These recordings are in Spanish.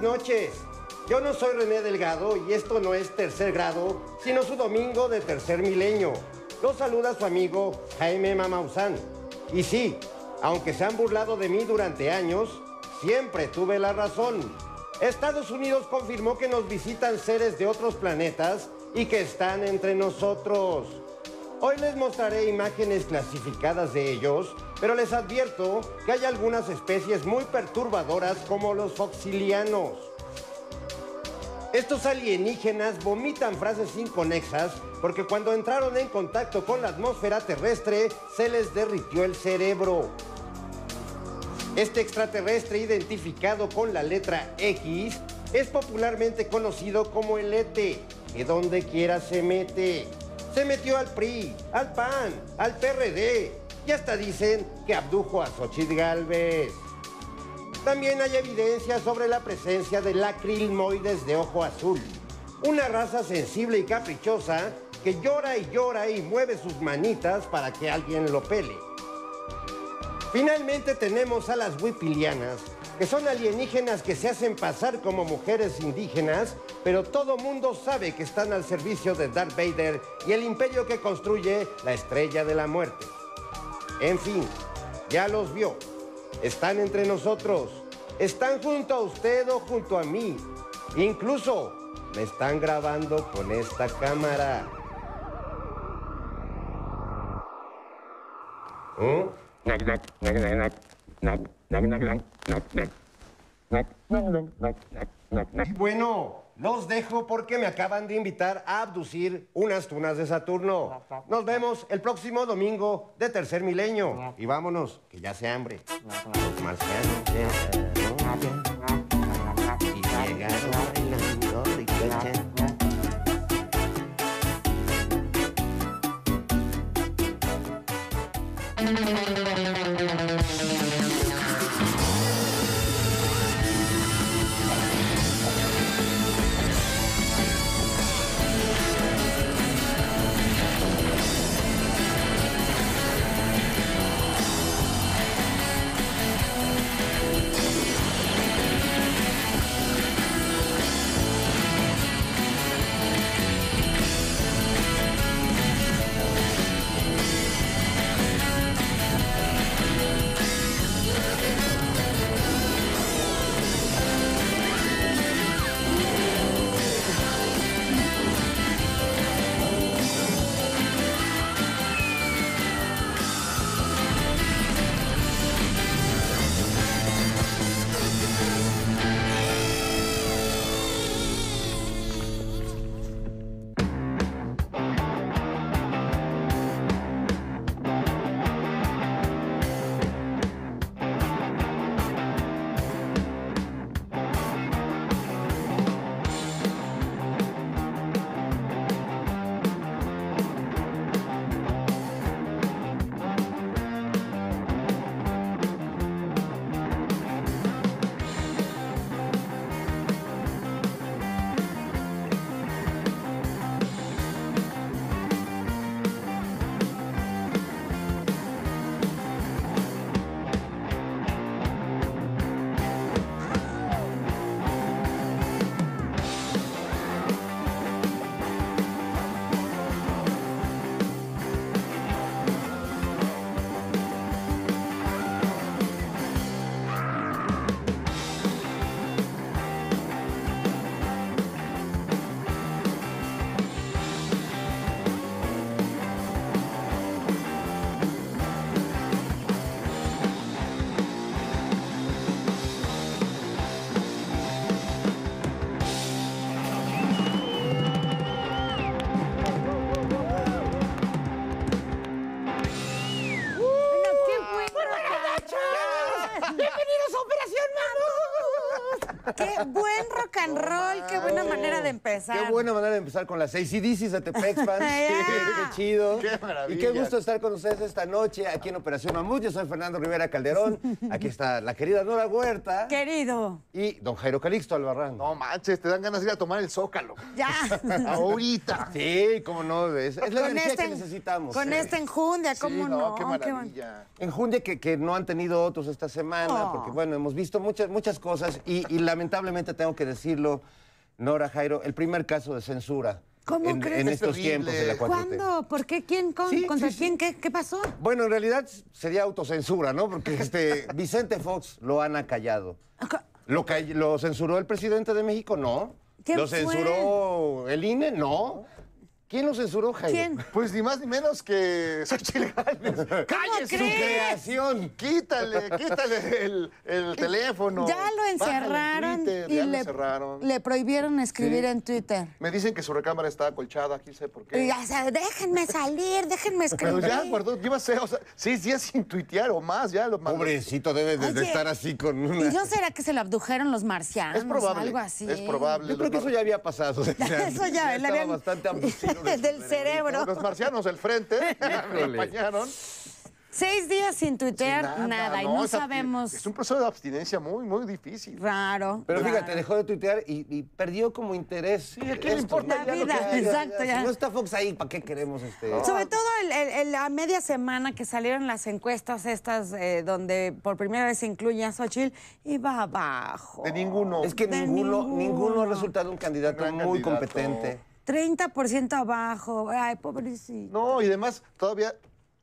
noches. Yo no soy René Delgado y esto no es tercer grado, sino su domingo de tercer milenio. Lo saluda su amigo Jaime Mamausán. Y sí, aunque se han burlado de mí durante años, siempre tuve la razón. Estados Unidos confirmó que nos visitan seres de otros planetas y que están entre nosotros. Hoy les mostraré imágenes clasificadas de ellos, pero les advierto que hay algunas especies muy perturbadoras como los foxilianos. Estos alienígenas vomitan frases inconexas porque cuando entraron en contacto con la atmósfera terrestre se les derritió el cerebro. Este extraterrestre identificado con la letra X es popularmente conocido como el ETE, que donde quiera se mete. Se metió al PRI, al PAN, al PRD y hasta dicen que abdujo a Xochitl Galvez. También hay evidencia sobre la presencia de lacrilmoides de ojo azul, una raza sensible y caprichosa que llora y llora y mueve sus manitas para que alguien lo pele. Finalmente tenemos a las wipilianas, que son alienígenas que se hacen pasar como mujeres indígenas, pero todo mundo sabe que están al servicio de Darth Vader y el imperio que construye la Estrella de la Muerte. En fin, ya los vio. Están entre nosotros. Están junto a usted o junto a mí. Incluso me están grabando con esta cámara. ¿Mm? Y bueno, los dejo porque me acaban de invitar a abducir unas tunas de Saturno. Nos vemos el próximo domingo de Tercer Milenio. Y vámonos, que ya se hambre. Los Qué buen rock and roll, qué buena manera de empezar. Qué buena manera de empezar con las seis CDCs de Tepex Fans. Ya. qué chido. Qué maravilla. Y qué gusto estar con ustedes esta noche aquí en Operación Mamut. Yo soy Fernando Rivera Calderón. Aquí está la querida Nora Huerta Querido, y don Jairo Calixto Albarrán. No manches, te dan ganas de ir a tomar el zócalo. ya. Ahorita. Sí, cómo no. Es, es la Con energía este- que necesitamos. Con eh. esta enjundia, Sí, ¿cómo no, no? qué maravilla. Enjundia que, que no han tenido otros esta semana, Oh. porque bueno, hemos visto muchas, muchas cosas y, y la lamentablemente tengo que decirlo, Nora Jairo, el primer caso de censura ¿Cómo en, crees? en Es estos tiempos de la 4T. ¿Cuándo? ¿Por qué? ¿Quién? Con- Sí, ¿Contra sí, sí. quién? ¿Qué, ¿Qué pasó? Bueno, en realidad sería autocensura, ¿no? Porque este Vicente Fox lo han acallado. ¿Lo, ¿Lo censuró el presidente de México? No. ¿Quién ¿Lo fue? censuró el INE? No. ¿Quién lo censuró, Jairo? ¿Quién? Pues ni más ni menos que Xochitl Gálvez. ¡Cállese! Su creación. Quítale, quítale el, el teléfono. Ya lo encerraron Twitter, y ya lo le, encerraron. le prohibieron escribir Sí. en Twitter. Me dicen que su recámara está acolchada, aquí sé por qué. Y ya, o sea, déjenme salir, déjenme Pero escribir. ya guardó, lleva seis, o sea, seis días sin tuitear o más, ya lo mandó. Pobrecito, debe de, estar así con una... ¿Y no será que se lo abdujeron los marcianos? Es probable. Algo así. Es probable. Yo creo que eso ya había pasado. o sea, Eso ya, le estaba habían... bastante abducido de su del cerebro. Los marcianos del frente me acompañaron. Seis días sin tuitear, Sin nada, y no es sabemos. Es un proceso de abstinencia muy, muy difícil. Raro. Pero raro. fíjate, dejó de tuitear y, y perdió como interés. Sí, ¿a quién le importa que haga? Exacto, ya. Si no está Fox ahí, ¿para qué queremos este? Sobre todo el- el- el- a media semana que salieron las encuestas estas eh, donde por primera vez se incluye a Xochitl, iba abajo. De ninguno. Es que De ninguno, ninguno, ninguno. ha resultado un candidato gran muy candidato. competente. 30% abajo. Ay, pobrecito. No, y además todavía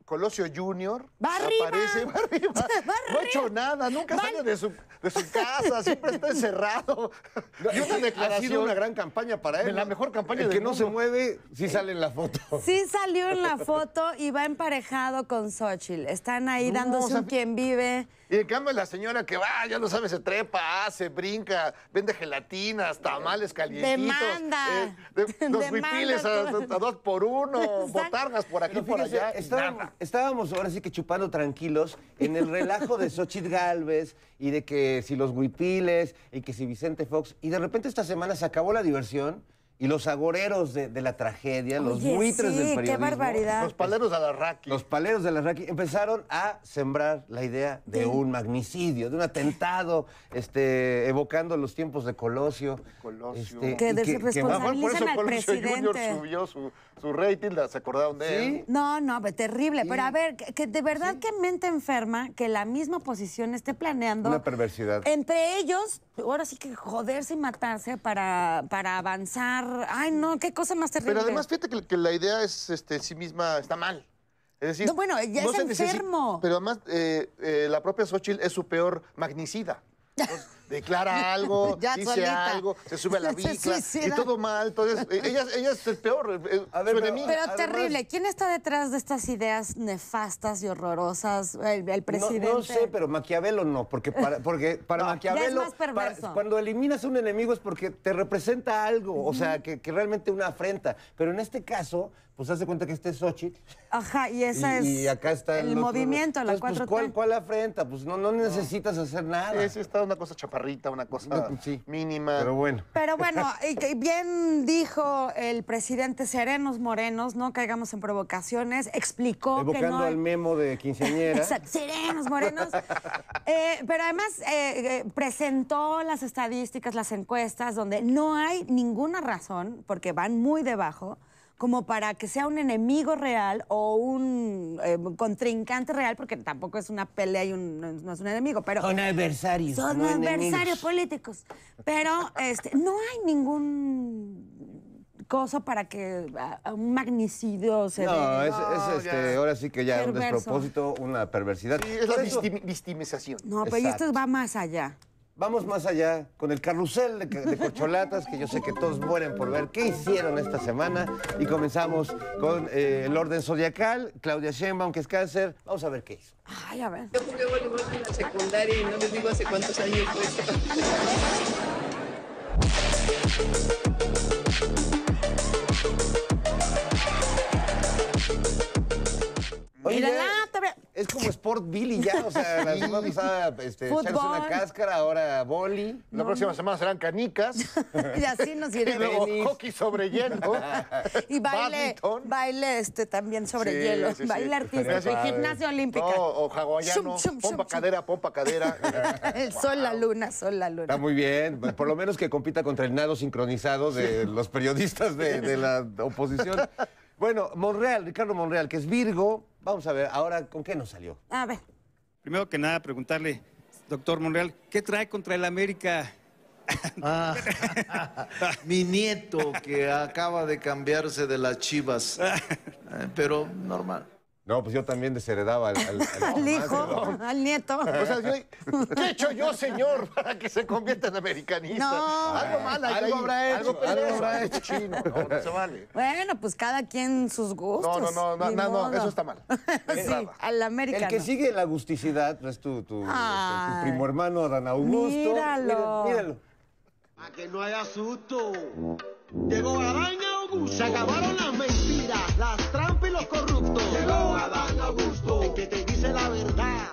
Colosio Junior Va arriba. aparece, va arriba. Va No ha hecho nada, nunca Va- sale de su, de su casa, siempre está encerrado. Y una Ha declaración. sido una gran campaña para él. De la mejor campaña El del que no se mueve, sí sale en la foto. Sí salió en la foto y va emparejado con Xochitl. Están ahí No, dándose o sea, un quien vive. Y en cambio la señora que va, ya lo sabe, se trepa, hace, brinca, vende gelatinas, tamales calientitos. Demanda. eh, de- los huipiles a, dos por uno, Exacto. botargas por aquí, Pero por fíjese, allá. estábamos, estábamos ahora sí que chupando tranquilos en el relajo de Xochitl Galvez y de que si los huipiles y que si Vicente Fox. Y de repente esta semana se acabó la diversión y los agoreros de, de la tragedia, los buitres sí, del qué periodismo. barbaridad. Los paleros de la Raki. Los paleros de la Raki empezaron a sembrar la idea de un magnicidio, de un atentado, este, evocando los tiempos de Colosio. Colosio. este, Que bueno, por eso al Colosio Junior presidente. subió su, su rating, la- se acordaron de Sí. él. No, no, terrible. Pero a ver, que, que de verdad que mente enferma que la misma oposición esté planeando. Una perversidad. Entre ellos, ahora sí que joderse y matarse para, para avanzar. Ay, no, qué cosa más terrible. Pero además, fíjate que, que la idea es este, en sí misma está mal. Es decir, No, bueno, ya es se necesita- enfermo. pero además, eh, eh, la propia Xochitl es su peor magnicida. Entonces, declara algo, Ya dice solita. algo, se sube a la bicla y todo mal. Entonces, eh, ella, ella es el peor, eh, A ver, su pero- enemiga. Pero Además- terrible. ¿Quién está detrás de estas ideas nefastas y horrorosas? El, presidente. no sé, pero Maquiavelo no, porque para, porque para Maquiavelo, más perverso. para- cuando eliminas un enemigo es porque te representa algo, o sea, que, que realmente una afrenta. Pero en este caso, pues haz de cuenta que este es Xochitl. Ajá, y esa y, es y acá está el otro. movimiento, la Entonces, 4T. pues, ¿cuál, ¿Cuál afrenta? Pues no, no necesitas hacer nada. Sí, sí, está una cosa chaparrita, una cosa Sí. mínima. Pero bueno. Pero bueno, y que bien dijo el presidente Serenos Morenos, no caigamos en provocaciones, explicó que Evocando no... al memo de quinceañera. Exacto, Serenos Morenos. Eh, pero además eh, eh, presentó las estadísticas, las encuestas, donde no hay ninguna razón, porque van muy debajo, como para que sea un enemigo real o un eh, contrincante real, porque tampoco es una pelea y un- no es- no es un enemigo, pero... Son adversarios. Son no adversarios enemigos. políticos. Pero este, no hay ningún cosa para que a- a un magnicidio se No, dé. es, este, ya. ahora sí que ya un Perverso. despropósito, una perversidad. Sí, es la victimización. No, pero esto va más allá. Vamos más allá con el carrusel de, de corcholatas, que yo sé que todos mueren por ver qué hicieron esta semana. Y comenzamos con eh, el orden zodiacal, Claudia Sheinbaum, que es cáncer. Vamos a ver qué hizo. Ay, a ver. Yo jugué voleibol en la secundaria y no les digo hace cuántos años fue. Oye, no, te es como Sport Billy ya, o sea, la semana pasada este, echarse Fútbol. una cáscara, ahora boli. La próxima semana serán canicas. Y así nos y iremos. luego Tenis. hockey sobre hielo. Y baile, badminton. baile este también sobre Sí, hielo. sí, sí. baile artístico. Estaría padre. gimnasia olímpica. No, o hawaiano. Shum, shum, pompa shum, cadera, pompa cadera. El sol, la luna, sol, la Está luna. muy bien, por lo menos que compita contra el nado sincronizado de los periodistas de, de la oposición. Bueno, Monreal, Ricardo Monreal, que es Virgo. Vamos a ver, ahora, ¿con qué nos salió? A ver. Primero que nada, preguntarle, doctor Monreal, ¿qué trae contra el América? Ah, mi nieto que acaba de cambiarse de las chivas. Eh, Pero normal. No, pues yo también desheredaba al, al- al- Al hijo, al nieto. O sea, yo- ¿qué he hecho yo, señor, para que se convierta en americanista? No. Algo mal Algo ahí, habrá hecho, algo algo habrá hecho. Chino, no, no se vale. Bueno, pues cada quien sus gustos. No, no, no, no, no, eso está mal. sí, al América. El que sigue la agusticidad es tu, tu, tu Ay. primo hermano Adán Augusto. Míralo. Mira- Míralo. A que no haya susto. Llegó Adán Augusto. Se acabaron las mentiras, las trampas y los corruptos. Llegó Adán Augusto. El que te dice la verdad.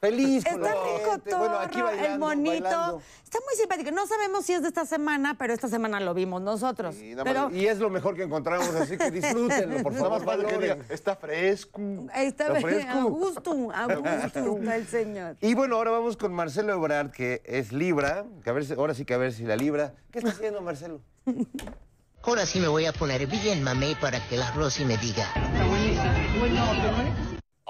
Feliz con Está la rico gente. todo, Bueno, aquí bailando, el monito. bailando. Está muy simpático. No sabemos si es de esta semana, pero esta semana lo vimos nosotros. Sí, nada pero Y es lo mejor que encontramos, así que disfrútenlo, por favor. valoren. está fresco. está Está fresco. a gusto, a gusto está el señor. Y bueno, ahora vamos con Marcelo Ebrard, que es Libra. Que a ver si- ahora sí que a ver si la Libra. ¿Qué está haciendo, Marcelo? Ahora sí me voy a poner bien mamey para que la Rosy me diga.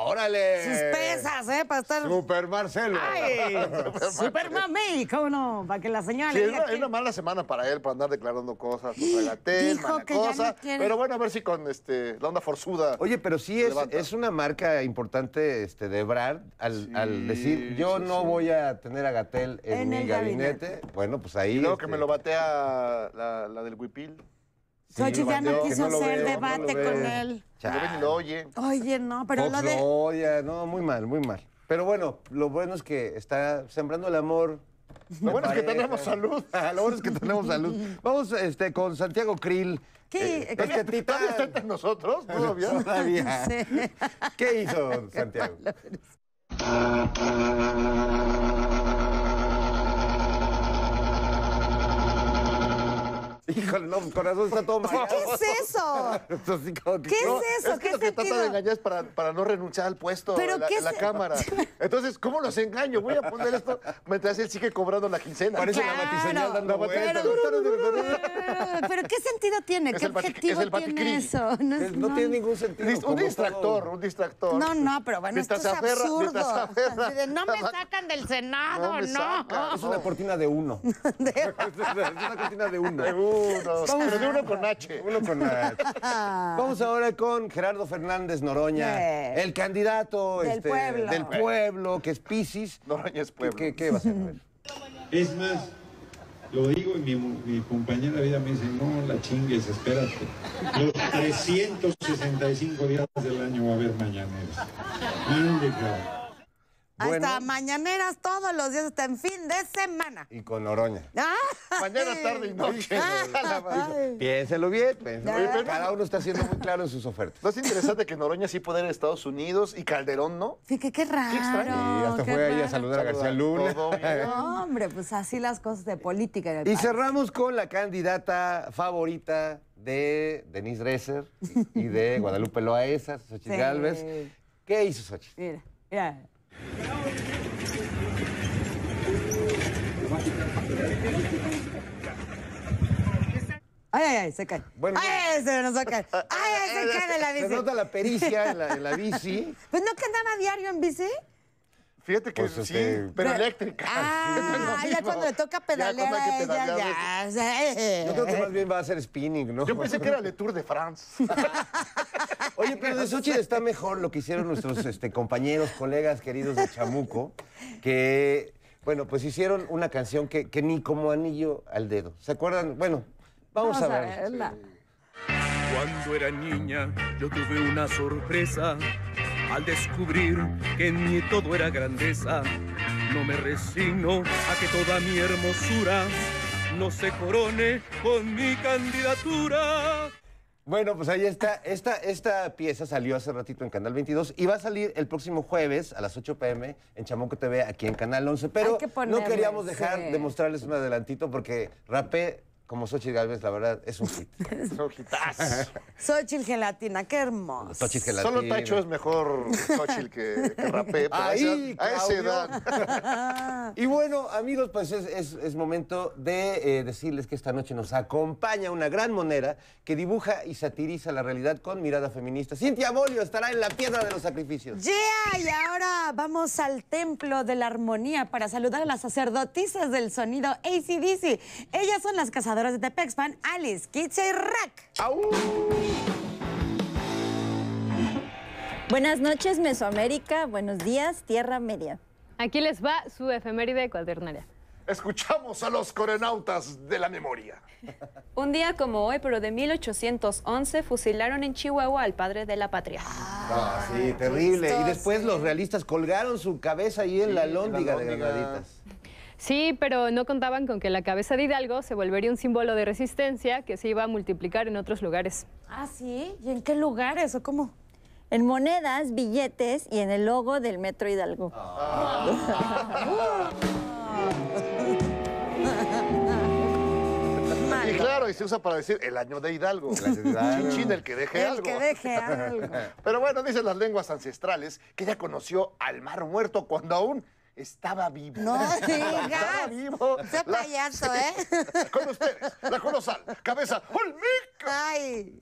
¡Órale! Sus pesas, ¿eh? Para estar... Super Marcelo. ¡Ay! ¡Super mami! ¿Cómo no? Para que la señora Sí, le es una, es que- una mala semana para él, para andar declarando cosas, regatel, Dijo que ya no cosa. quiere. Pero bueno, a ver si con este, la onda forzuda. Oye, pero sí es, es una marca importante este, de Ebrard al, al decir, yo sí, no sí. voy a tener a Gatel en, En mi gabinete. gabinete. Bueno, pues ahí... y luego que este, me lo batea la, la del Huipil. Sí, Xochitl ya no quiso lo hacer veo, no debate con él. Oye. Oye, no, pero Fox lo de... lo odia, no, muy mal, muy mal. Pero bueno, lo bueno es que está sembrando el amor. Lo bueno es que tenemos salud. lo bueno es que tenemos salud. Vamos este, con Santiago Krill. ¿Qué? Eh, este titán. ¿Todavía está entre nosotros? ¿Todavía? Todavía. Sí. ¿Qué hizo Santiago? Híjole, no, con razón está todo mal. ¿Qué es eso? Así como que- ¿Qué No, es eso? Es que ¿Qué lo que trata de engañar es para, para no renunciar al puesto ¿Pero en la, qué en la se- cámara. Entonces, ¿cómo los engaño? Voy a poner esto mientras él sigue cobrando la quincena. Parece la batiseñal dando vueltas. Pero ¿qué sentido tiene? ¿Qué objetivo es el tiene eso? No, Es- No tiene ningún sentido. Un distractor, todo. un distractor. No, no, pero bueno, esto es absurdo. de, no me sacan del Senado, No. Es una cortina de uno. es una cortina de uno. De uno, pero de uno con H. Uno con H. Vamos ahora con Gerardo Fernández Noroña, el candidato Del este, pueblo. del pueblo, que es Piscis. Noroña es ¿Qué, pueblo. qué, qué va a ver. Es más, lo digo y mi, mi compañera de vida me dice, no la chingues, espérate. Los 365 días del año va a haber mañaneras. Ande, cabrón. Hasta Bueno. mañaneras todos los días, hasta en fin de semana. Y con Noroña. ¡Ay! Mañana, tarde y noche. Ay. Piénselo bien, piénselo bien. pero- Cada uno está siendo muy claro en sus ofertas. ¿No es interesante que Noroña sí puede ir a Estados Unidos y Calderón no? Fíjate qué raro. extraño. Y hasta qué fue ahí a raro. saludar a García Luna. Todo bien. No, hombre, pues así las cosas de política. en el Y país. cerramos con la candidata favorita de Denise Dresser y de Guadalupe Loaesa, Xochitl Sí. Gálvez. ¿Qué hizo Xochitl? Mira, mira. Ay, ay, ay, se cae. Bueno, ay, ay, se nos va a caer. Ay, ay, se cae de la Se bici. nota la pericia en la, en la bici. Pues no que andaba diario en bici. Fíjate que Pues, sí, este- pero eléctrica. Ah, lo ya cuando le toca Ya pedalear que a ella, pedalear, ya. sea, Yo creo que más bien va a ser spinning, ¿no? Yo pensé que era Le Tour de France. Oye, pero de Xochitl está mejor lo que hicieron nuestros este, compañeros, colegas queridos de Chamuco, que, bueno, pues hicieron una canción que, que ni como anillo al dedo. ¿Se acuerdan? Bueno, vamos, a ver. verla. Cuando era niña yo tuve una sorpresa al descubrir que en mí todo era grandeza. No me resigno a que toda mi hermosura no se corone con mi candidatura. Bueno, pues ahí está. Esta, esta pieza salió hace ratito en Canal 22 y va a salir el próximo jueves a las 8 pm en Chamuco TV aquí en Canal 11. Pero Hay que no queríamos dejar sí. de mostrarles un adelantito porque rapé como Xochitl Galvez, la verdad, es un hit. Son hitazos. Xochitl Gelatina, qué hermoso. Xochitl Gelatina. Solo Tacho es mejor Xochitl que, que rapé. pero a Ahí, esa- a esa edad. Y bueno, amigos, pues es, es- es momento de eh, decirles que esta noche nos acompaña una gran monera que dibuja y satiriza la realidad con mirada feminista. Cintia Bolio estará en la piedra de los sacrificios. Yeah, y ahora vamos al Templo de la Armonía para saludar a las sacerdotisas del sonido ACDC. Ellas son las cazadoras de Tepexpan, Alice, Kitche y Rack. Buenas noches, Mesoamérica. Buenos días, Tierra Media. Aquí les va su efeméride cuaternaria. Escuchamos a los coronautas de la memoria. Un día como hoy, pero de 1811, fusilaron en Chihuahua al padre de la patria. Ah, sí, terrible. Y después los realistas colgaron su cabeza ahí en la lóndiga de. Granaditas. Sí, pero no contaban con que la cabeza de Hidalgo se volvería un símbolo de resistencia que se iba a multiplicar en otros lugares. Ah, sí. ¿Y en qué lugares o cómo? En monedas, billetes y en el logo del Metro Hidalgo. Y claro, y se usa para decir el año de Hidalgo. Chinchín, el que deje El algo. que deje algo. Pero bueno, dicen las lenguas ancestrales que ella conoció al mar muerto cuando aún estaba vivo. No Estaba digas. vivo. Ese La- payaso, ¿eh? Con ustedes, la colosal, cabeza olmeca. Ay.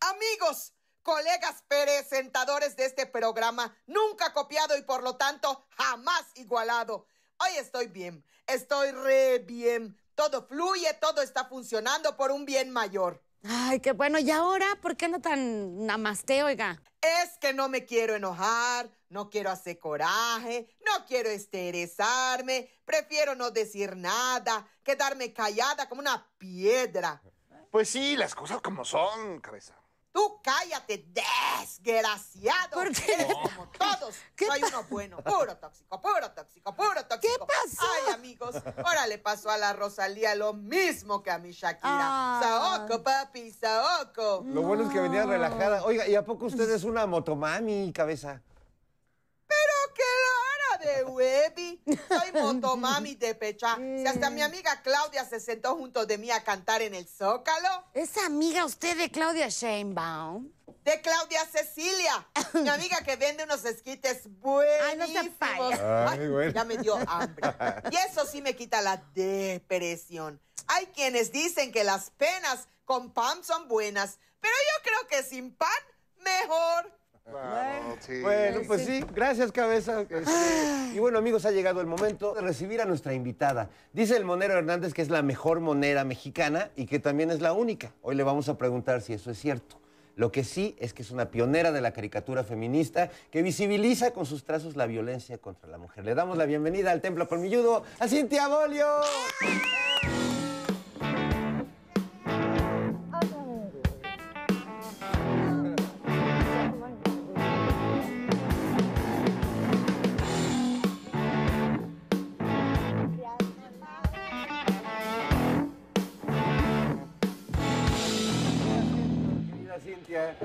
Amigos, colegas presentadores de este programa, nunca copiado y por lo tanto jamás igualado. Hoy estoy bien, estoy re bien. Todo fluye, todo está funcionando por un bien mayor. Ay, qué bueno. ¿Y ahora por qué no tan namaste, oiga? Es que no me quiero enojar, no quiero hacer coraje, no quiero estresarme, prefiero no decir nada, quedarme callada como una piedra. Pues sí, las cosas como son, cabeza. Tú cállate, desgraciado. ¿Por qué? Eres como todos. ¿Qué pa- uno bueno. Puro tóxico, puro tóxico, puro tóxico. pasó? Ay, amigos, ahora le pasó a la Rosalía lo mismo que a mi Shakira. Ah. Saoko, papi, Saoko. Lo bueno es que venía relajada. Oiga, ¿y a poco usted es una motomami, cabeza? Pero la hora de Webby. Soy motomami de pecha. Si hasta mi amiga Claudia se sentó junto de mí a cantar en el Zócalo. ¿Es amiga usted de Claudia Sheinbaum? De Claudia Cecilia, mi amiga que vende unos esquites Ay, no buenísimos. se. Ay, Ay, bueno. Ya me dio hambre. Y eso sí me quita la depresión. Hay quienes dicen que las penas con pan son buenas, pero yo creo que sin pan, mejor. Bueno, sí. Bueno, pues sí, gracias, cabeza. Este, y bueno, amigos, ha llegado el momento de recibir a nuestra invitada. Dice el Monero Hernández que es la mejor monera mexicana y que también es la única. Hoy le vamos a preguntar si eso es cierto. Lo que sí es que es una pionera de la caricatura feminista que visibiliza con sus trazos la violencia contra la mujer. Le damos la bienvenida al Templo Colmilludo a Cintia Bolio. Cintia.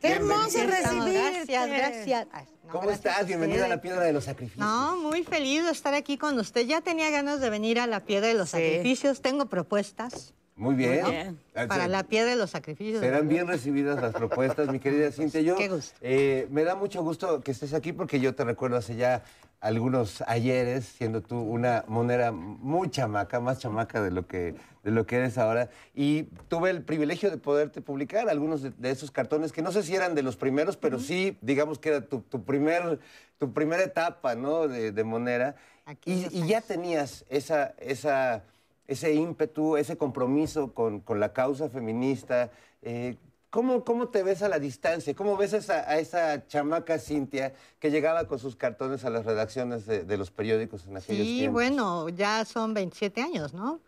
¡Qué hermoso recibirte! Gracias, gracias. Ay, no, ¿Cómo gracias estás? Bienvenida a la. Piedra de los Sacrificios. No, muy feliz de estar aquí con usted. Ya tenía ganas de venir a la Piedra de los Sí. Sacrificios. Tengo propuestas Muy bien. Muy bien. Ah, para la Piedra de los Sacrificios. Serán bien recibidas las propuestas, mi querida Cintia. Yo, Qué gusto. eh, me da mucho gusto que estés aquí porque yo te recuerdo hace ya algunos ayeres, siendo tú una monera muy chamaca, más chamaca de lo que, de lo que eres ahora. Y tuve el privilegio de poderte publicar algunos de, de esos cartones que no sé si eran de los primeros, pero sí, digamos que era tu, tu primer, tu primera etapa, ¿no? De, de monera. Y, y ya tenías esa, esa, ese ímpetu, ese compromiso con, con la causa feminista. Eh, ¿cómo, ¿Cómo te ves a la distancia? ¿Cómo ves a esa, a esa chamaca Cintia que llegaba con sus cartones a las redacciones de, de los periódicos en aquellos Sí, tiempos? bueno, ya son 27 años, ¿no?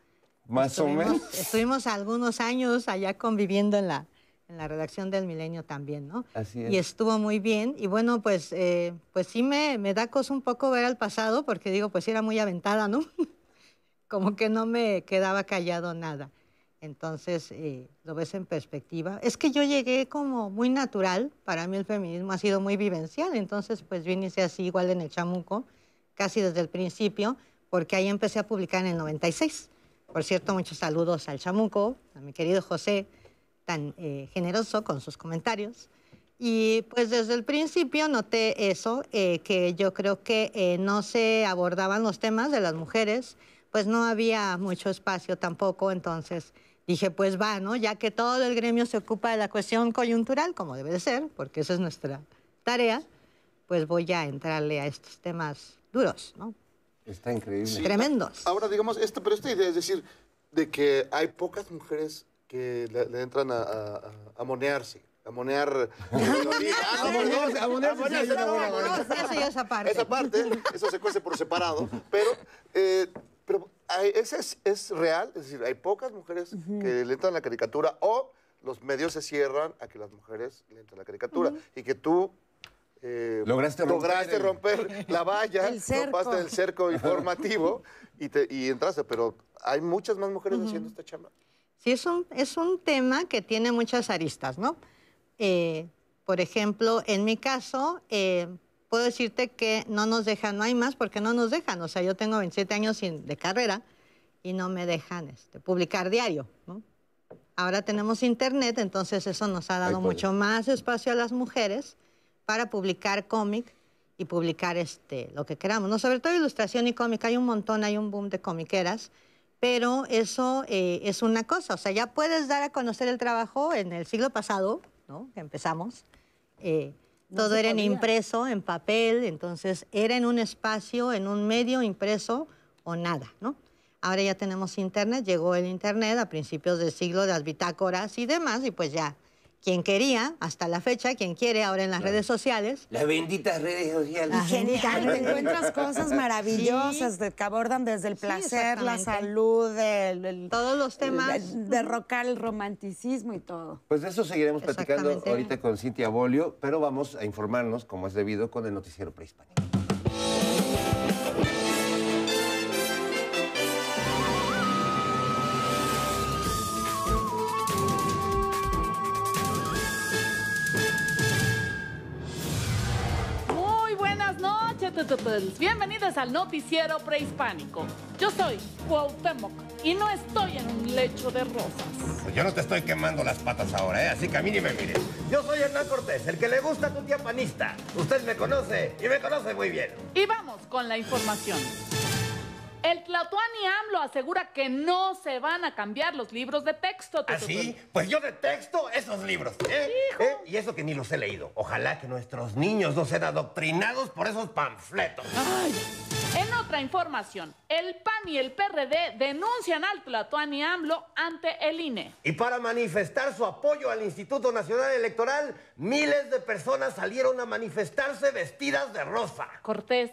Más o menos. Estuvimos algunos años allá conviviendo en la, en la redacción del Milenio también, ¿no? Así es. Y estuvo muy bien. Y bueno, pues, eh, pues sí me, me da cosa un poco ver al pasado, porque digo, pues sí era muy aventada, ¿no? Como que no me quedaba callado nada. Entonces, eh, lo ves en perspectiva. Es que yo llegué como muy natural. Para mí el feminismo ha sido muy vivencial. Entonces, pues yo inicié así igual en el chamuco, casi desde el principio, porque ahí empecé a publicar en el 96. Por cierto, muchos saludos al chamuco, a mi querido José, tan eh, generoso con sus comentarios. Y pues desde el principio noté eso, eh, que yo creo que eh, no se abordaban los temas de las mujeres, pues no había mucho espacio tampoco, entonces dije, pues va, ¿no? Ya que todo el gremio se ocupa de la cuestión coyuntural, como debe de ser, porque esa es nuestra tarea, pues voy a entrarle a estos temas duros, ¿no? Está increíble. Sí. Tremendos. Ahora, digamos, esto, pero esta idea es decir, de que hay pocas mujeres que le, le entran a, a, a- monearse. A monear. A monearse, esa parte. Esa parte, eso se cuece por separado. Pero, eh, ¿ese es, es real? Es decir, hay pocas mujeres que le entran a la caricatura o los medios se cierran a que las mujeres le entren a la caricatura. Y que tú. eh, Lograste romper el- la valla, El cerco. rompaste el cerco informativo y, te, y entraste. Pero hay muchas más mujeres haciendo esta chamba. Sí, es un, es un tema que tiene muchas aristas, ¿no? Eh, por ejemplo, en mi caso, eh, puedo decirte que no nos dejan, no hay más porque no nos dejan. O sea, yo tengo 27 años sin- de carrera y no me dejan este, publicar diario, ¿no? Ahora tenemos internet, entonces eso nos ha dado mucho más espacio a las mujeres para publicar cómic y publicar este, lo que queramos, ¿no? Sobre todo ilustración y cómic, hay un montón, hay un boom de comiqueras, pero eso eh, es una cosa, o sea, ya puedes dar a conocer el trabajo en el siglo pasado, ¿no? Que empezamos. eh, No todo era en impreso, en papel, entonces era en un espacio, en un medio impreso o nada, ¿no? Ahora ya tenemos internet, llegó el internet a principios del siglo de las bitácoras y demás, y pues ya, quien quería, hasta la fecha, quien quiere ahora en las redes sociales, Las benditas redes sociales. Las Genial, te encuentras cosas maravillosas de- que abordan desde el placer, la salud, el, el- todos los temas. el derrocar el romanticismo y todo. Pues de eso seguiremos platicando ahorita con Cintia Bolio, pero vamos a informarnos, como es debido, con el noticiero prehispánico. Bienvenidos al noticiero prehispánico. Yo soy Cuauhtémoc y no estoy en un lecho de rosas. Pues yo no te estoy quemando las patas ahora, ¿eh? Así que a mí ni me mires. Yo soy Hernán Cortés, el que le gusta a tu tía panista. Usted me conoce y me conoce muy bien. Y vamos con la información. El Tlatuani AMLO asegura que no se van a cambiar los libros de texto. ¿Ah, sí? Pues yo detesto esos libros, ¿eh? ¿Eh? Y eso que ni los he leído. Ojalá que nuestros niños no sean adoctrinados por esos panfletos. En otra información, el PAN y el PRD denuncian al Tlatuani AMLO ante el. INE. Y para manifestar su apoyo al Instituto Nacional Electoral, miles de personas salieron a manifestarse vestidas de rosa. Cortés,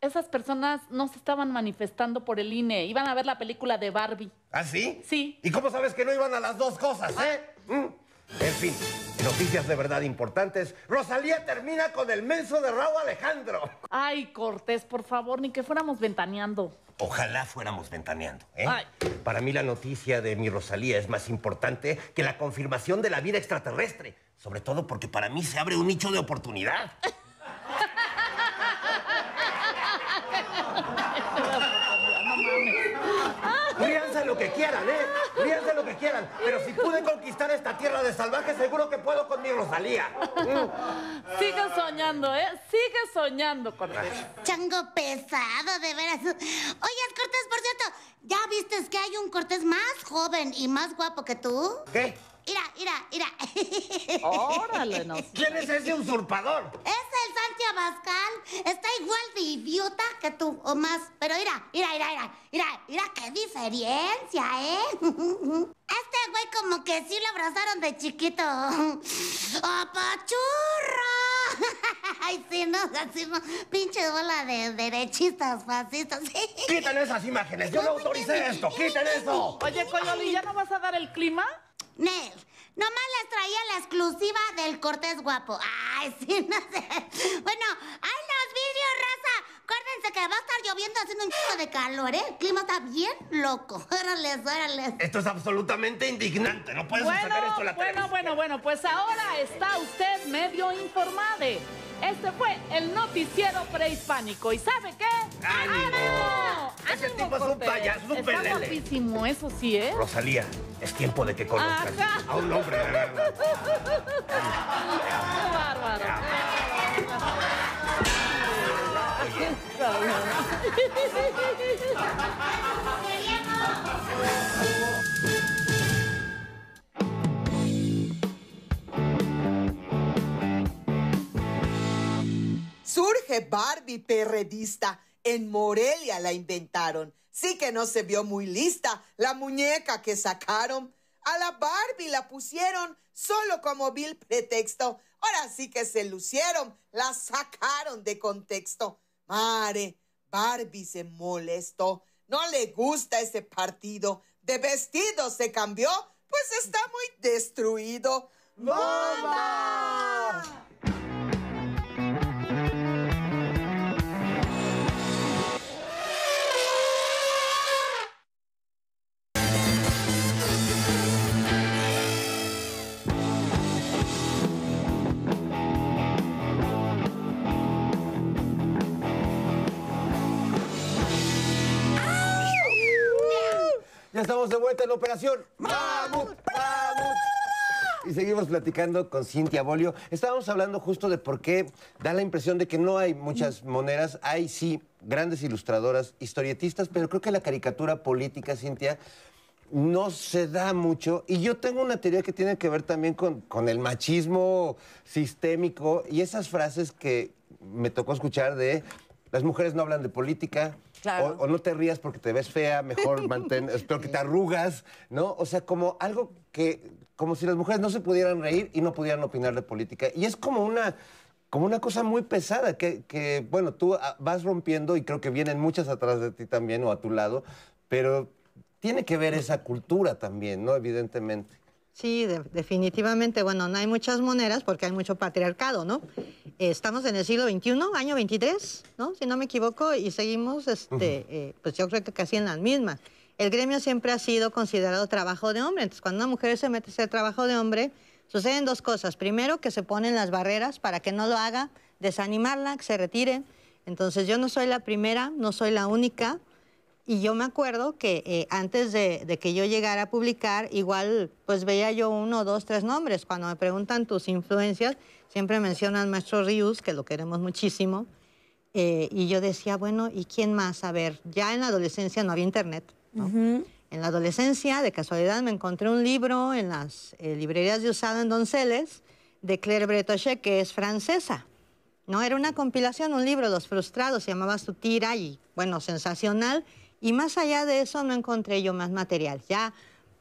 esas personas no se estaban manifestando por el INE, iban a ver la película de Barbie. ¿Ah, sí? Sí. ¿Y cómo sabes que no iban a las dos cosas, eh? ¿Mm? En fin, noticias de verdad importantes, Rosalía termina con el menso de Raúl Alejandro. Ay, Cortés, por favor, ni que fuéramos ventaneando. Ojalá fuéramos ventaneando, ¿eh? Ay. Para mí la noticia de mi Rosalía es más importante que la confirmación de la vida extraterrestre. Sobre todo porque para mí se abre un nicho de oportunidad. Ríanse lo que quieran, ¿eh? Ríanse lo que quieran. Pero si pude conquistar esta tierra de salvajes, seguro que puedo con mi Rosalía. Sigue soñando, ¿eh? Sigue soñando, Cortés. Chango pesado, de veras. Oye, Cortés, por cierto, ¿ya viste que hay un Cortés más joven y más guapo que tú? ¿Qué? Mira, mira, mira. Órale, no. ¿Quién es ese usurpador? Es Santi Abascal. Está igual de idiota que tú, o más. Pero mira, mira, mira, mira. Mira, mira qué diferencia, ¿eh? Este güey como que sí lo abrazaron de chiquito. ¡Apachurra! Ay, sí, no, así no. Pinche bola de derechistas, fascistas. ¡Quiten esas imágenes! ¡Yo no autoricé esto! ¡Quiten eso! Oye, Coyoli, ¿ya no vas a dar el clima? Nel, nomás les traía la exclusiva del Cortés Guapo. Ay, sí, no sé. Bueno, ¡ay, los vidrios, raza! Acuérdense que va a estar lloviendo haciendo un chico de calor, ¿eh? El clima está bien loco. Órale, órale. Esto es absolutamente indignante. No puedes Bueno, sacar esto a la bueno, televisión. bueno, bueno, pues ahora está usted medio informado. Este fue el noticiero prehispánico. ¿Y sabe qué? ¡Ánimo! Ese ¡Ánimo, tipo es un payaso, es un Está pelele. guapísimo, eso sí, ¿eh? Rosalía, es tiempo de que conozcas Ajá. a un hombre de verdad. ¡Qué bárbaro! Dije Barbie perredista. En Morelia la inventaron. Sí que no se vio muy lista la muñeca que sacaron. A la Barbie la pusieron solo como vil pretexto. Ahora sí que se lucieron, la sacaron de contexto. Mare, Barbie se molestó. No le gusta ese partido. De vestido se cambió, pues está muy destruido. ¡Bomba! Ya estamos de vuelta en Operación Mamut, Mamut. Y seguimos platicando con Cintia Bolio. Estábamos hablando justo de por qué da la impresión de que no hay muchas moneras. Hay sí grandes ilustradoras, historietistas, pero creo que la caricatura política, Cintia, no se da mucho. Y yo tengo una teoría que tiene que ver también con, con el machismo sistémico y esas frases que me tocó escuchar de las mujeres no hablan de política. Claro. O, o no te rías porque te ves fea, mejor mantén, espero que te arrugas, ¿no? O sea, como algo que, como si las mujeres no se pudieran reír y no pudieran opinar de política. Y es como una, como una cosa muy pesada que, que, bueno, tú ah, vas rompiendo y creo que vienen muchas atrás de ti también o a tu lado, pero tiene que ver esa cultura también, ¿no? Evidentemente. Sí, de- definitivamente. Bueno, no hay muchas monedas porque hay mucho patriarcado, ¿no? Eh, Estamos en el siglo XXI, año 23, ¿no? Si no me equivoco, y seguimos, este, eh, pues yo creo que casi en las mismas. El gremio siempre ha sido considerado trabajo de hombre. Entonces, cuando una mujer se mete a hacer trabajo de hombre, suceden dos cosas. Primero, que se ponen las barreras para que no lo haga, desanimarla, que se retire. Entonces, yo no soy la primera, no soy la única. Y yo me acuerdo que eh, antes de, de que yo llegara a publicar, igual pues veía yo uno, dos, tres nombres. Cuando me preguntan tus influencias, siempre mencionan maestro Rius, que lo queremos muchísimo. Eh, y yo decía, bueno, ¿y quién más? A ver, ya en la adolescencia no había internet. ¿no? En la adolescencia, de casualidad, me encontré un libro en las eh, librerías de usado en Donceles de Claire Bretonche, que es francesa. No, era una compilación, un libro, Los Frustrados, se llamaba su tira y, bueno, sensacional. Y más allá de eso no encontré yo más material. Ya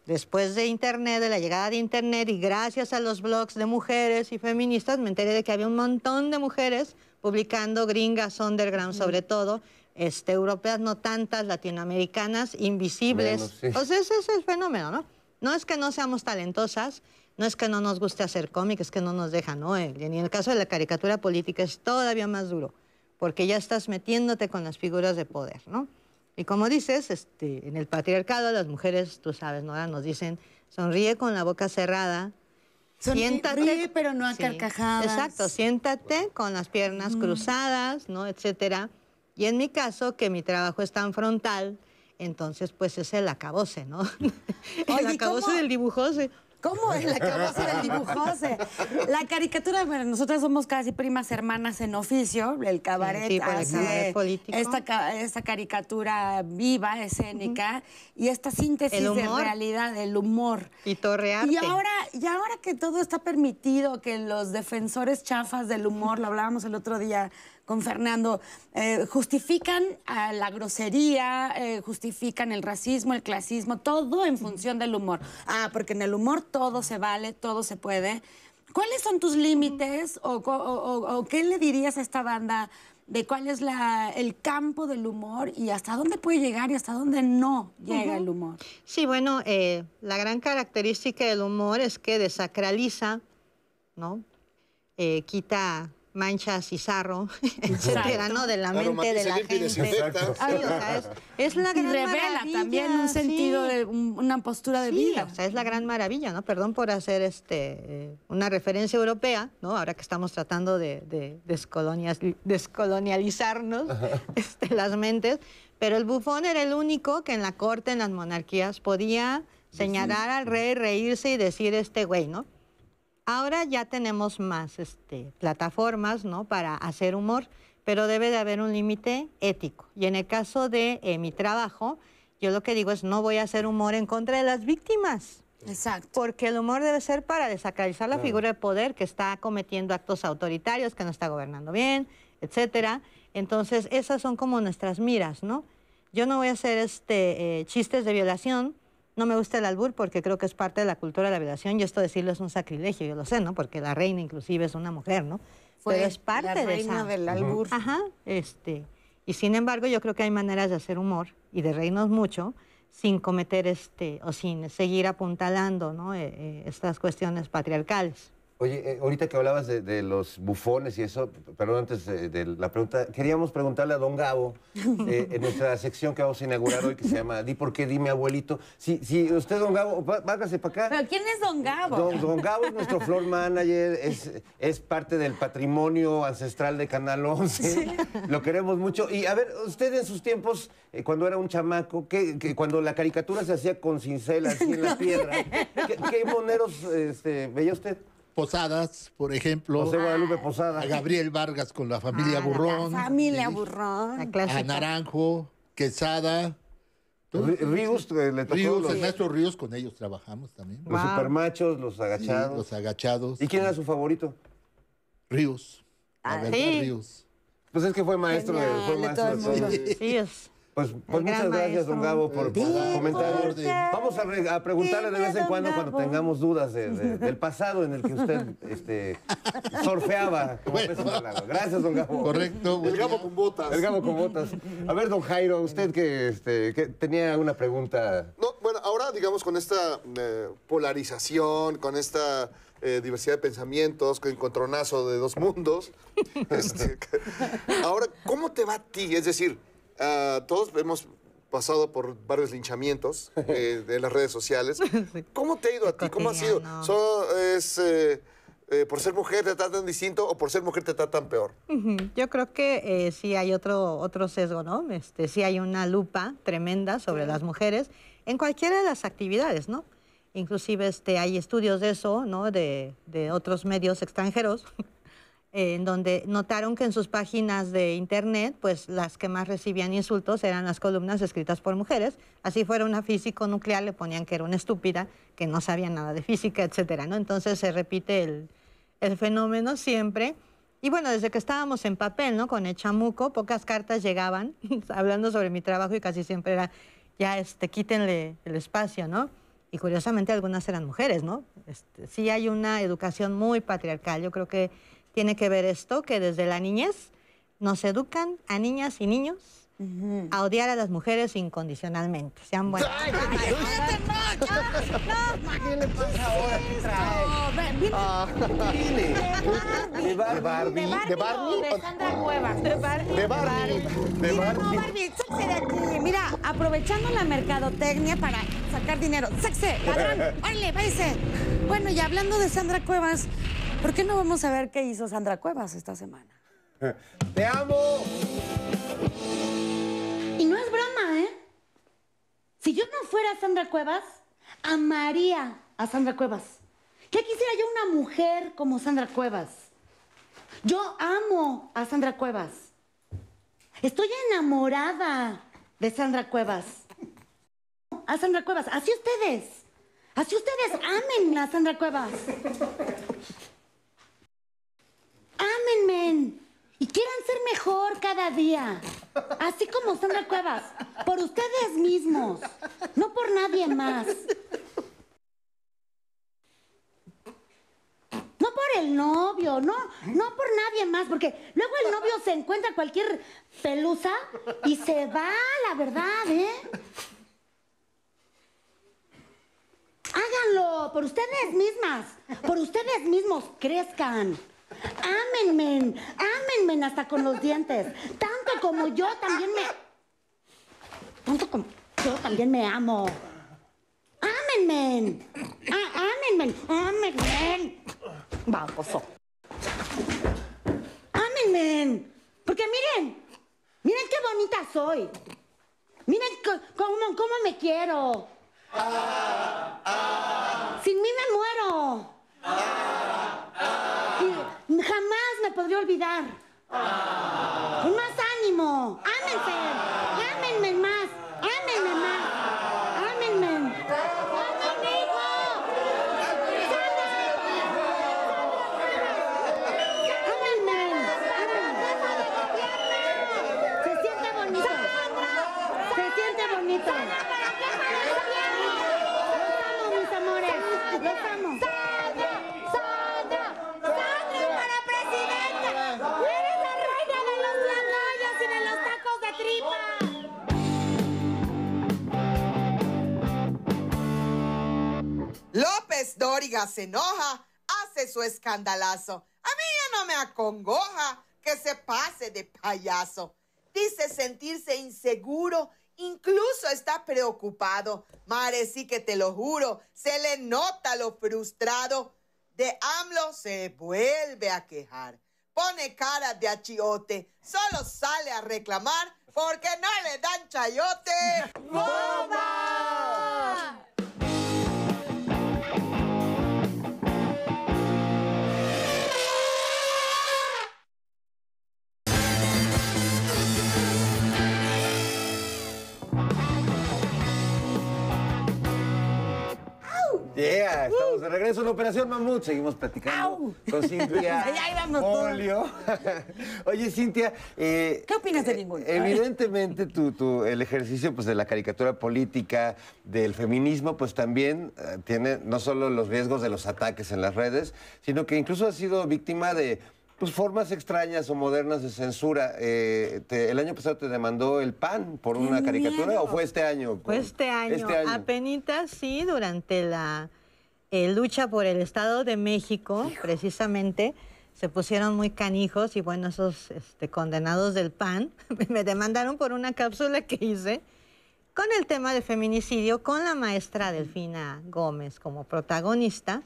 después de Internet, de la llegada de Internet y gracias a los blogs de mujeres y feministas, me enteré de que había un montón de mujeres publicando gringas, underground sobre todo, este, europeas no tantas, latinoamericanas, invisibles. Menos, sí. Sea, ese es el fenómeno, ¿no? No es que no seamos talentosas, no es que no nos guste hacer cómic, es que no nos dejan, ¿no? Eh, Y en el caso de la caricatura política es todavía más duro, porque ya estás metiéndote con las figuras de poder, ¿no? Y como dices, este, en el patriarcado las mujeres, tú sabes, ¿no? Nos dicen, sonríe con la boca cerrada, Sonríe, pero no a carcajadas. Exacto, siéntate con las piernas cruzadas, ¿no? Etcétera. Y en mi caso, que mi trabajo es tan frontal, entonces pues es el acabose, ¿no? el acabose del dibujose. ¿Cómo es la cabeza del dibujose? La caricatura, bueno, nosotras somos casi primas hermanas en oficio. El cabaret Sí, por el hace cabaret político. Esta, esta caricatura viva, escénica, y esta síntesis de realidad, el humor. Y torrearte. Y ahora, y ahora que todo está permitido, que los defensores chafas del humor, lo hablábamos el otro día con Fernando, eh, justifican a la grosería, eh, justifican el racismo, el clasismo, todo en función del humor. Ah, porque en el humor todo se vale, todo se puede. ¿Cuáles son tus límites o, co- o- o- o qué le dirías a esta banda de cuál es la, el campo del humor y hasta dónde puede llegar y hasta dónde no llega el humor? Sí, bueno, eh, la gran característica del humor es que desacraliza, ¿no? Eh, quita manchas y sarro, etcétera, ¿no? De la mente de la y gente. desinfecta. Ay, o sea, es, es la Y gran revela maravilla, también un sentido sí. de un- una postura de Sí, vida. o sea, es la gran maravilla, ¿no? Perdón por hacer este, eh, una referencia europea, ¿no? Ahora que estamos tratando de, de descolonias- descolonializarnos este, las mentes, pero el bufón era el único que en la corte, en las monarquías, podía señalar al rey, reírse y decir este güey, ¿no? Ahora ya tenemos más este, plataformas, ¿no? Para hacer humor, pero debe de haber un límite ético. Y en el caso de eh, mi trabajo, yo lo que digo es no voy a hacer humor en contra de las víctimas. Exacto. Porque el humor debe ser para desacralizar la Claro. figura de poder que está cometiendo actos autoritarios, que no está gobernando bien, etcétera. Entonces, esas son como nuestras miras, ¿no? Yo no voy a hacer este, eh, chistes de violación, no me gusta el albur porque creo que es parte de la cultura de la violación y esto decirlo es un sacrilegio, yo lo sé, ¿no? Porque la reina inclusive es una mujer, ¿no? Fue Pero es parte la de reina esa- del albur. Ajá, este. Y sin embargo, yo creo que hay maneras de hacer humor y de reírnos mucho sin cometer este, o sin seguir apuntalando, ¿no? Eh, eh, estas cuestiones patriarcales. Oye, eh, ahorita que hablabas de, de los bufones y eso, perdón, antes de, de la pregunta, queríamos preguntarle a don Gabo, eh, en nuestra sección que vamos a inaugurar hoy, que se llama Di por qué, dime abuelito. Si, si usted, don Gabo, vá- vágase para acá. ¿Pero quién es Don Gabo? Don, don Gabo es nuestro floor manager, es, es parte del patrimonio ancestral de Canal 11. Lo queremos mucho. Y a ver, usted en sus tiempos, eh, cuando era un chamaco, ¿qué- qué- cuando la caricatura se hacía con cincel así en la piedra, ¿qué, qué moneros este, veía usted? Posadas, por ejemplo. José Guadalupe Posada. A Gabriel Vargas con la familia Ah, Burrón. La familia Burrón. A Naranjo, Quesada. Rí- Ríos, eh, le tocó Ríos, los- Ernesto Ríos, con ellos trabajamos también. Los supermachos, los agachados. Sí, los agachados. ¿Y quién era su favorito? Ríos. La Ah, verdad, sí. Ríos. Pues es que fue maestro de, fue Genial, de maestro todo el de todos. mundo. Sí. Pues, pues muchas gracias, don. Gabo, por, por sus comentarios. Vamos a, re- a preguntarle de vez en cuando cuando tengamos dudas de- de- del pasado en el que usted este, surfeaba. como agua. Gracias, don Gabo. Correcto. El Gabo con botas. El Gabo con botas. A ver, don Jairo, usted que, este, que tenía una pregunta. No, bueno, ahora digamos con esta eh, polarización, con esta eh, diversidad de pensamientos, con encontronazo de dos mundos, este, ahora, ¿cómo te va a ti? Es decir, ah, todos hemos pasado por varios linchamientos eh, de las redes sociales. ¿Cómo te ha ido a ti? ¿Cómo ha sido? cotidiano. So- es, eh, eh, ¿Por ser mujer te tratan distinto o por ser mujer te tratan peor? Yo creo que eh, sí hay otro, otro sesgo, ¿no? Este, sí hay una lupa tremenda sobre las mujeres en cualquiera de las actividades, ¿no? Inclusive este, hay estudios de eso, ¿no? De, de otros medios extranjeros, eh, en donde notaron que en sus páginas de internet, pues las que más recibían insultos eran las columnas escritas por mujeres. Así fuera una físico nuclear, le ponían que era una estúpida, que no sabía nada de física, etcétera, ¿no? Entonces se repite el, el fenómeno siempre. Y bueno, desde que estábamos en papel, ¿no? Con el chamuco, pocas cartas llegaban hablando sobre mi trabajo y casi siempre era, ya, este, quítenle el espacio, ¿no? Y curiosamente algunas eran mujeres, ¿no? Este, sí hay una educación muy patriarcal. Yo creo que tiene que ver esto, que desde la niñez nos educan a niñas y niños a odiar a las mujeres incondicionalmente. Sean buenas. ¿Qué le pasa ahora? ¿Qué trae? Ah, De Barbie. ¿De? De Sandra Cuevas. De Barbie. De Barney. De Mira, no, Barney. Barbie, sáquese de aquí. Mira, aprovechando la mercadotecnia para sacar dinero. ¡Sáquese, ladrón! ¡Órale, váyase! Bueno, y hablando de Sandra Cuevas, ¿por qué no vamos a ver qué hizo Sandra Cuevas esta semana? ¡Te amo! Y no es broma, ¿eh? Si yo no fuera Sandra Cuevas, amaría a Sandra Cuevas. ¿Qué quisiera yo una mujer como Sandra Cuevas? Yo amo a Sandra Cuevas. Estoy enamorada de Sandra Cuevas. A Sandra Cuevas. Así ustedes. Así ustedes amen a Sandra Cuevas. Ámenme. Y quieran ser mejor cada día. Así como Sandra Cuevas. Por ustedes mismos. No por nadie más. No por el novio, no, no por nadie más, porque luego el novio se encuentra cualquier pelusa y se va, la verdad, ¿eh? Háganlo por ustedes mismas, por ustedes mismos, crezcan. Ámenme, ámenme hasta con los dientes, tanto como yo también me... Tanto como yo también me amo. Ámenme, ah, ámenme, ámenme. Baboso. Ámenme, porque miren, miren qué bonita soy. Miren cómo, cómo me quiero. Sin mí me muero. Y jamás me podré olvidar. Con más ánimo. Ámense. Ámenme más. Se enoja, hace su escandalazo. A mí ya no me acongoja que se pase de payaso. Dice sentirse inseguro, incluso está preocupado. Mare, sí que te lo juro, se le nota lo frustrado. De AMLO se vuelve a quejar. Pone cara de achiote, solo sale a reclamar porque no le dan chayote. Estamos de regreso en Operación Mamut. Seguimos platicando con Cintia Ya íbamos todos. Olio. Oye, Cintia. eh, ¿Qué opinas de ninguno? Evidentemente, tu, tu- el ejercicio pues, de la caricatura política, del feminismo, pues también eh, tiene no solo los riesgos de los ataques en las redes, sino que incluso ha sido víctima de pues, formas extrañas o modernas de censura. Eh, te- el año pasado te demandó el PAN por una caricatura, miedo! ¿o fue este año? Fue este año, Este año. apenitas, sí, durante la eh, lucha por el Estado de México, precisamente, se pusieron muy canijos y bueno, esos este, condenados del PAN me demandaron por una cápsula que hice con el tema de feminicidio, con la maestra Delfina Gómez como protagonista,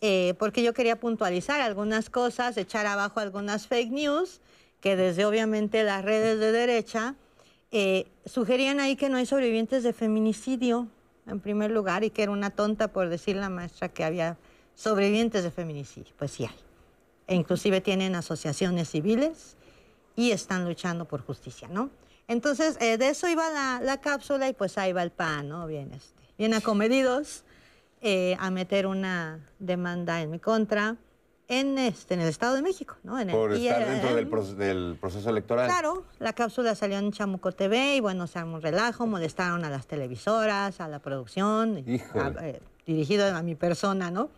eh, porque yo quería puntualizar algunas cosas, echar abajo algunas fake news, que desde obviamente las redes de derecha eh, sugerían ahí que no hay sobrevivientes de feminicidio, en primer lugar, y que era una tonta por decir la maestra que había sobrevivientes de feminicidio. Pues sí hay. E inclusive tienen asociaciones civiles y están luchando por justicia, ¿no? Entonces, eh, de eso iba la, la cápsula y pues ahí va el PAN, ¿no? Bien, este, bien acomedidos eh, a meter una demanda en mi contra en, este, en el Estado de México, ¿no? En el Por estar IRL. dentro del, proce- del proceso electoral. Claro, la cápsula salió en Chamuco TV y bueno, se armó un relajo, molestaron a las televisoras, a la producción, y a- eh, dirigido a mi persona, ¿no?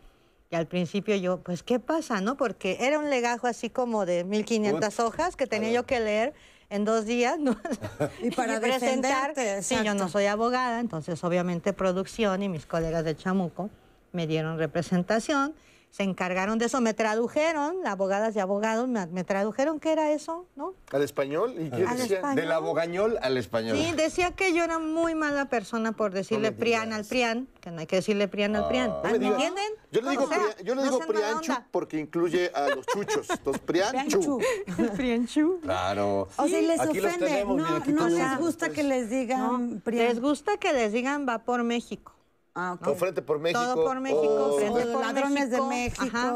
Y al principio yo, pues, ¿qué pasa, no? Porque era un legajo así como de 1500 hojas que tenía yo que leer en dos días, ¿no? Y para presentar. defenderte, Sí, yo no soy abogada, entonces obviamente producción y mis colegas de Chamuco me dieron representación, se encargaron de eso, me tradujeron, abogadas y abogados, me, me tradujeron qué era eso, ¿no? ¿Al español? ¿Y qué Al decía? español. Del abogañol al español. Sí, decía que yo era muy mala persona por decirle Prián al Prián, que no hay que decirle Prián al. No me ¿Me digas. entienden? Yo le digo, O sea, Prian- yo le no digo Prianchu porque incluye a los chuchos. Entonces, Prianchu. Prianchu. Claro. O sea, y les Aquí los ofende. tenemos, no mira, no les gusta que les digan Prián. Les gusta que les digan va por México. Ah, ok. O Frente por México. Todo por México, o- Frente por ladrones de México, ajá,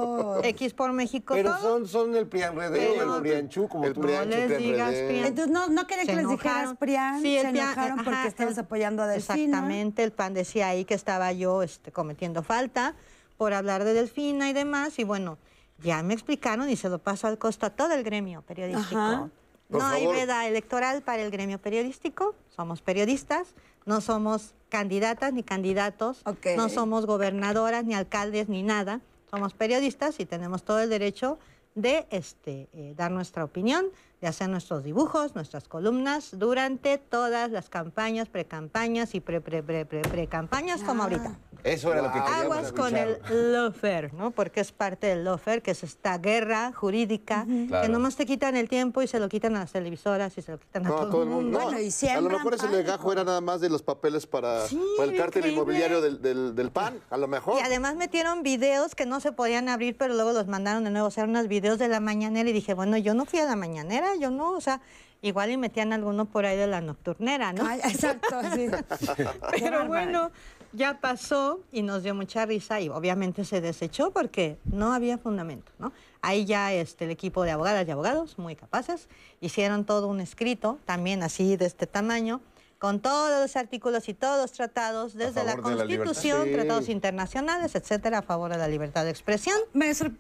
X por México, Pero todo. son, son el Prianredé, Pero- el Prianchú, como el tú. Prianchu, No les Prian digas. Prian. Entonces no, no quería que les dijeras Prián, Sí, el se Prián, enojaron ajá, porque estabas el- apoyando a Delfina. Exactamente, el PAN decía ahí que estaba yo este, cometiendo falta por hablar de Delfina y demás, y bueno, ya me explicaron y se lo paso al costo a todo el gremio periodístico. Ajá. No hay veda electoral para el gremio periodístico, somos periodistas, no somos candidatas ni candidatos, no somos gobernadoras ni alcaldes ni nada, somos periodistas y tenemos todo el derecho de este, eh, dar nuestra opinión, de hacer nuestros dibujos, nuestras columnas durante todas las campañas, precampañas y pre pre pre pre pre-campañas como ahorita. Eso era lo que queríamos Aguas con el lofer, ¿no? Porque es parte del lofer, que es esta guerra jurídica, que Claro. nomás te quitan el tiempo y se lo quitan a las televisoras y se lo quitan a todo, todo el mundo. Bueno, no. y a lo mejor ese legajo era nada más de los papeles para, Sí, para el cártel increíble. inmobiliario del, del, del PAN. A lo mejor. Y además metieron videos que no se podían abrir, pero luego los mandaron de nuevo. O sea, unos videos de la mañanera y dije, bueno, yo no fui a la mañanera, yo no, o sea, igual y metían alguno por ahí de la nocturnera, ¿no? Ay, exacto, sí. Pero bueno, ya pasó y nos dio mucha risa y obviamente se desechó porque no había fundamento, ¿no? Ahí ya este, el equipo de abogadas y abogados, muy capaces, hicieron todo un escrito, también así de este tamaño, con todos los artículos y todos los tratados, desde la de. Constitución, Sí. tratados internacionales, etcétera, a favor de la libertad de expresión.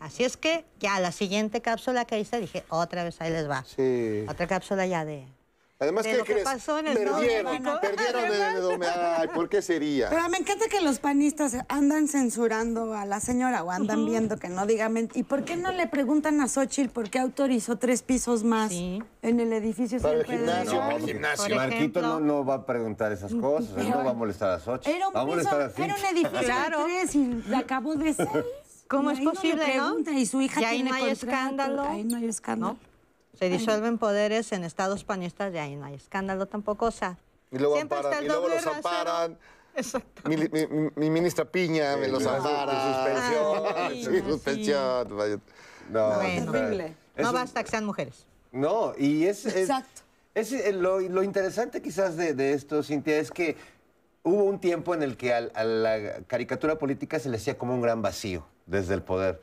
Así es que ya la siguiente cápsula que hice, dije, otra vez ahí les va. Sí. Otra cápsula ya de Además, de ¿qué que crees? pasó en el Perdieron, México. perdieron de, de- de- Ay, ¿por qué sería? Pero me encanta que los panistas andan censurando a la señora o andan viendo que no diga ¿Y por qué no le preguntan a Xochitl por qué autorizó tres pisos más en el edificio Para el gimnasio, Pedro? el gimnasio. Marquito no, no va a preguntar esas cosas, él no va a molestar a Xochitl. Era un, va a piso, molestar a era un edificio Claro. de tres y le acabó de seis. ¿Cómo Y es no posible, no? Y su hija Y ahí tiene no hay contrato, escándalo. Ahí no hay escándalo. Se disuelven poderes en estados panistas, de ahí no hay escándalo tampoco, o sea. Y luego siempre está amparan, el y luego doble los amparan. Exacto. Mi, mi- mi- mi ministra Piña me Sí, los su- ampara. suspensión. Sí, suspensión. No, Bueno, terrible. no basta que sean mujeres. No, y es... es- Exacto. es, eh, lo, lo interesante quizás de, de esto, Cintia, es que hubo un tiempo en el que a, la caricatura política se le hacía como un gran vacío desde el poder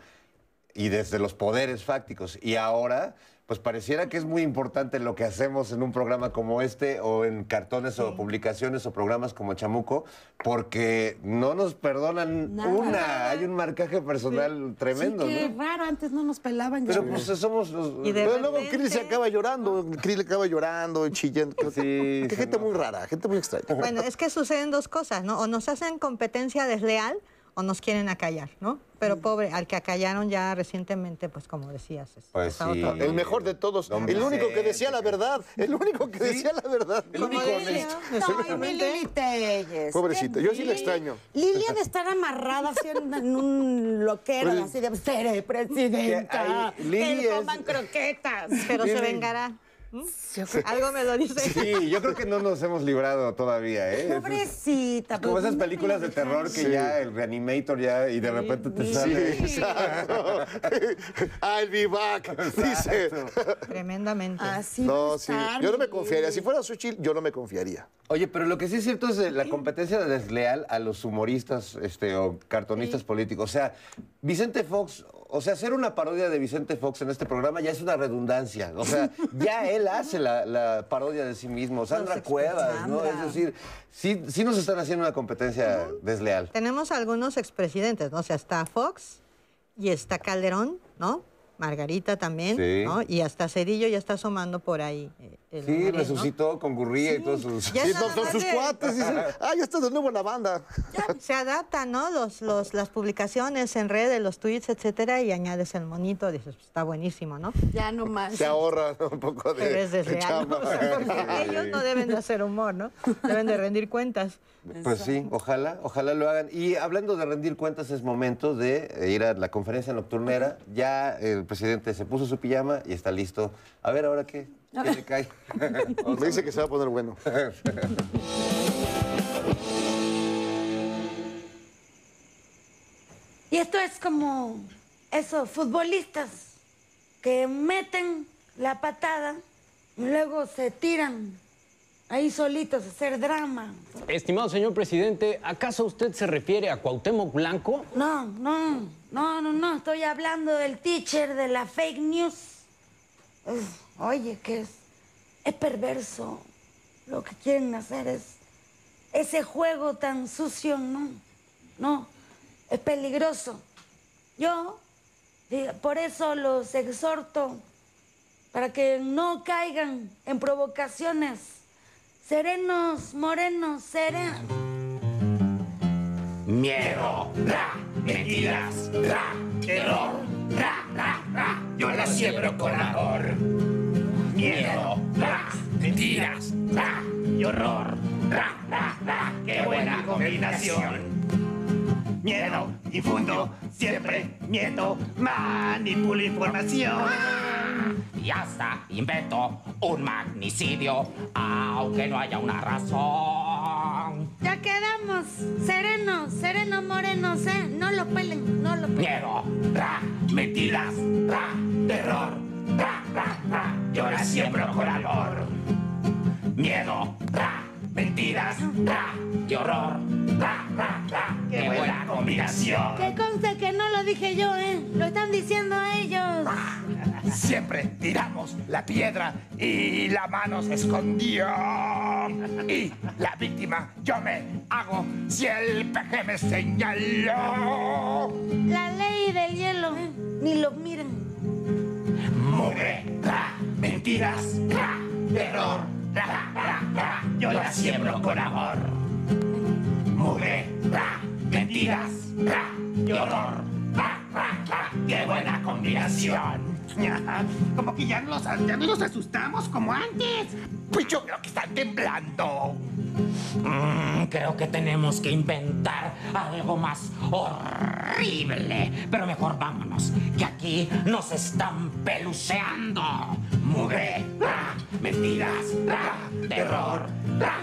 y desde los poderes fácticos. Y ahora, pues pareciera que es muy importante lo que hacemos en un programa como este o en cartones o publicaciones o programas como Chamuco, porque no nos perdonan Nada. una. Hay un marcaje personal tremendo, sí, qué ¿no? raro, antes no nos pelaban. Pero ya. pues somos los... Y de Pero luego Krill se acaba llorando. Krill acaba llorando, chillando. Sí, gente no. muy rara, gente muy extraña. Bueno, es que suceden dos cosas, ¿no? O nos hacen competencia desleal o nos quieren acallar, ¿no? Pero pobre, al que acallaron ya recientemente, pues como decías. es- Pues sí. El mejor de todos. El único que decía la verdad. El único que decía la verdad. El único honesto. Lili Telles. Pobrecita, yo sí la extraño. Lili ha de estar amarrada así en, un loquero, Pues- así de seré presidenta. Que Que, Lili le es- coman croquetas. Pero se vengará. ¿Mm? Algo me lo dice. Sí, yo creo que no nos hemos librado todavía, ¿eh? Pobrecita. Como pues, esas películas de terror que Sí. ya el reanimator ya y de repente te Sí, sale. exacto. I'll be back, dice. Tremendamente. Así No, sí. Yo no me confiaría. Si fuera Xochitl, yo no me confiaría. Oye, pero lo que sí es cierto es eh, la competencia desleal a los humoristas este, o cartonistas políticos. O sea, Vicente Fox, o sea, hacer una parodia de Vicente Fox en este programa ya es una redundancia. O sea, ya él hace la, la parodia de sí mismo. Sandra Cuevas, ¿no? Es decir, sí, sí nos están haciendo una competencia desleal. Tenemos algunos expresidentes, ¿no? O sea, está Fox y está Calderón, ¿no? Margarita también, Sí. ¿no? Y hasta Cedillo ya está asomando por ahí. eh, el Sí, resucitó con Gurría y todos sus... Ya no, sus de- cuates. Dicen, ah, ya está de nuevo en la banda. Se adaptan, ¿no? Los, los, las publicaciones en redes, los tweets, etcétera, y añades el monito, dices, pues, está buenísimo, ¿no? Ya no más. Se ahorra un poco de, de desleal, ¿no? chamba. O sea, porque ellos no deben de hacer humor, ¿no? Deben de rendir cuentas. Pues sí, ojalá, ojalá lo hagan. Y hablando de rendir cuentas, es momento de ir a la conferencia nocturnera. Ya el presidente se puso su pijama y está listo. A ver, ahora qué, qué le cae. Me dice que se va a poner bueno. Y esto es como esos futbolistas que meten la patada y luego se tiran ahí solitos a hacer drama. Estimado señor presidente, ¿acaso usted se refiere a Cuauhtémoc Blanco? No, no, no, no, no, estoy hablando del teacher de la fake news. Es- oye, que es, es perverso. Lo que quieren hacer es ese juego tan sucio, no, no, es peligroso. Yo, di- por eso los exhorto para que no caigan en provocaciones. Serenos, morenos, serenos. Miedo, ra, mentiras, ra, terror, ra, ra, ra. Yo la siembro con amor. Miedo, ra, mentiras, ra, y horror, ra, ra, ra. Qué buena combinación. Miedo, infundo, siempre miedo, manipulo información. Y hasta invento un magnicidio, aunque no haya una razón. Ya quedamos, serenos, serenos, morenos, ¿eh? No lo pelen, no lo pelen. Miedo, ra, mentiras, ra, terror, ra, ra, ra. Yo la siembro con amor. Miedo, ra, mentiras, ra, y horror, ra, ra, ra. Qué buena combinación. Que conste que no lo dije yo, ¿eh? Lo están diciendo ellos. Siempre tiramos la piedra y la mano se escondió. Y la víctima yo me hago si el peje me señaló. La ley del hielo. Ni lo miren. Mugre, ra, mentiras, ra, terror, ra, ra, ra, yo la siembro con amor. Mugre, ra, mentiras, ra, y horror, ra, ra, ra, qué buena combinación. Como que ya no, los, ya no los asustamos como antes. Pues yo creo que están temblando. Mm, creo que tenemos que inventar algo más horrible. Pero mejor vámonos, que aquí nos están peluceando. Mugre, ra, mentiras, ra, terror, ra,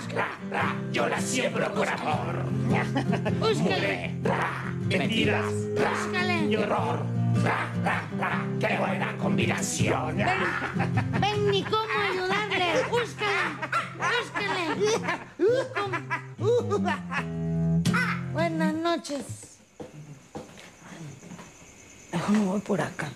ra, yo la siembro con amor. Mugre, ra, mentiras, horror, ra, ra, ra, qué buena combinación. Ven ni cómo ayudarle. Búscale, búscale. Buenas noches. Mejor me voy por acá.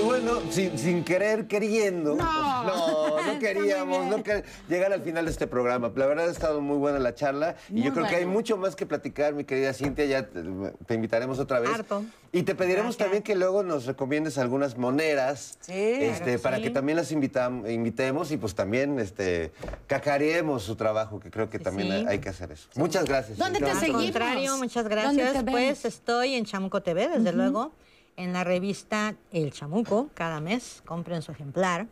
Y bueno, sin, sin querer, queriendo. No. no, queríamos no quer- llegar al final de este programa. La verdad ha estado muy buena la charla y yo creo que hay mucho más que platicar, mi querida Cintia. Ya te, te invitaremos otra vez. Harto. Y te pediremos también que luego nos recomiendes algunas moneras este, claro para sí. que también las invitemos y pues también este, cacareemos su trabajo, que creo que también sí. hay, hay que hacer eso. Muchas gracias. ¿Dónde te Al seguimos? contrario, muchas ¿Dónde gracias. Pues estoy en Chamuco TV, desde luego, en la revista El Chamuco, cada mes, compren su ejemplar.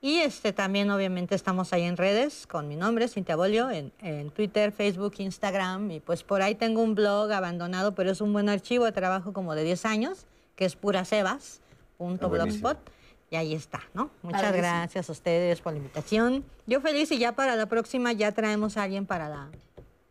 Y este también, obviamente, estamos ahí en redes con mi nombre, Cintia Bolio, en, en Twitter, Facebook, Instagram. Y pues por ahí tengo un blog abandonado, pero es un buen archivo de trabajo como de 10 años, que es purasebas.blogspot. Y ahí está, ¿no? Muchas Padrísimo. gracias a ustedes por la invitación. Yo feliz y ya para la próxima ya traemos a alguien para la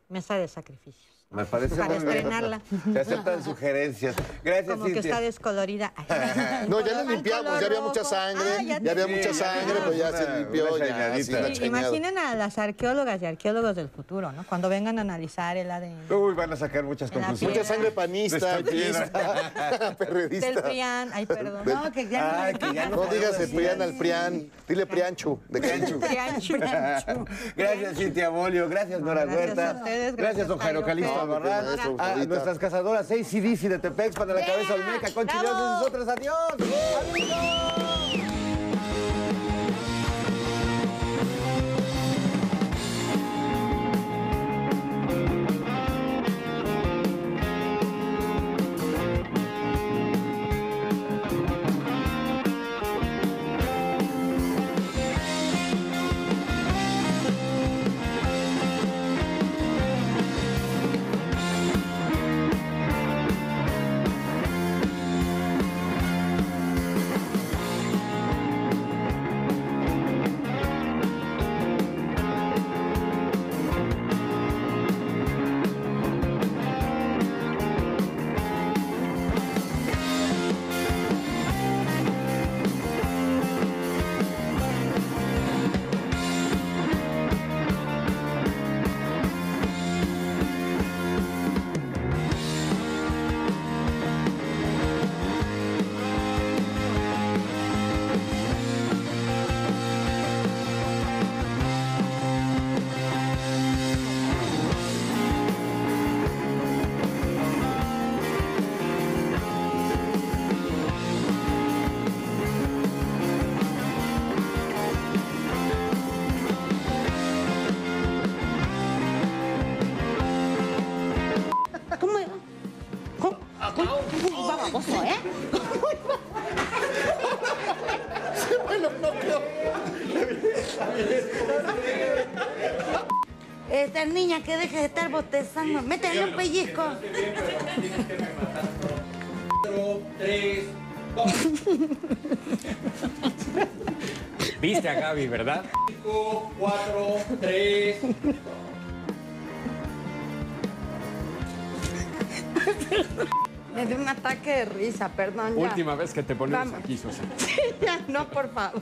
mesa de sacrificios. Me parece Para muy bien. estrenarla. Se aceptan sugerencias. Gracias, Como que está descolorida. No, ya la limpiamos, ya había mucha sangre, Ah, ya ya había mucha sangre, ya pues ya una- se limpió, ya, sí, Sí, imaginen a las arqueólogas y arqueólogos del futuro, ¿no? Cuando vengan a analizar el ADN. Uy, van a sacar muchas conclusiones. Mucha sangre panista, priista, Del perredista. PRIAN, ay, perdón. No, que ya Ay, que ya No digas el prián al prián, dile prianchu, de cariño. Gracias, Cintia Bolio. Gracias, Nora Gracias Huerta. a ustedes, Gracias, don Jairo Calixto. Albarrán. A nuestras cazadoras ACDC de Tepexpan de la cabeza Olmeca, Conchi ¡Bravo! Dios y nosotros. ¡Adiós! ¡Amigos! Niña que deje de estar bostezando. Métele un pellizco. Viste a Gaby, ¿verdad? 5, 4, 3. Me dio un ataque de risa, perdón. ya. Última vez que te ponemos Vamos. aquí, Susana. ya, no, por favor.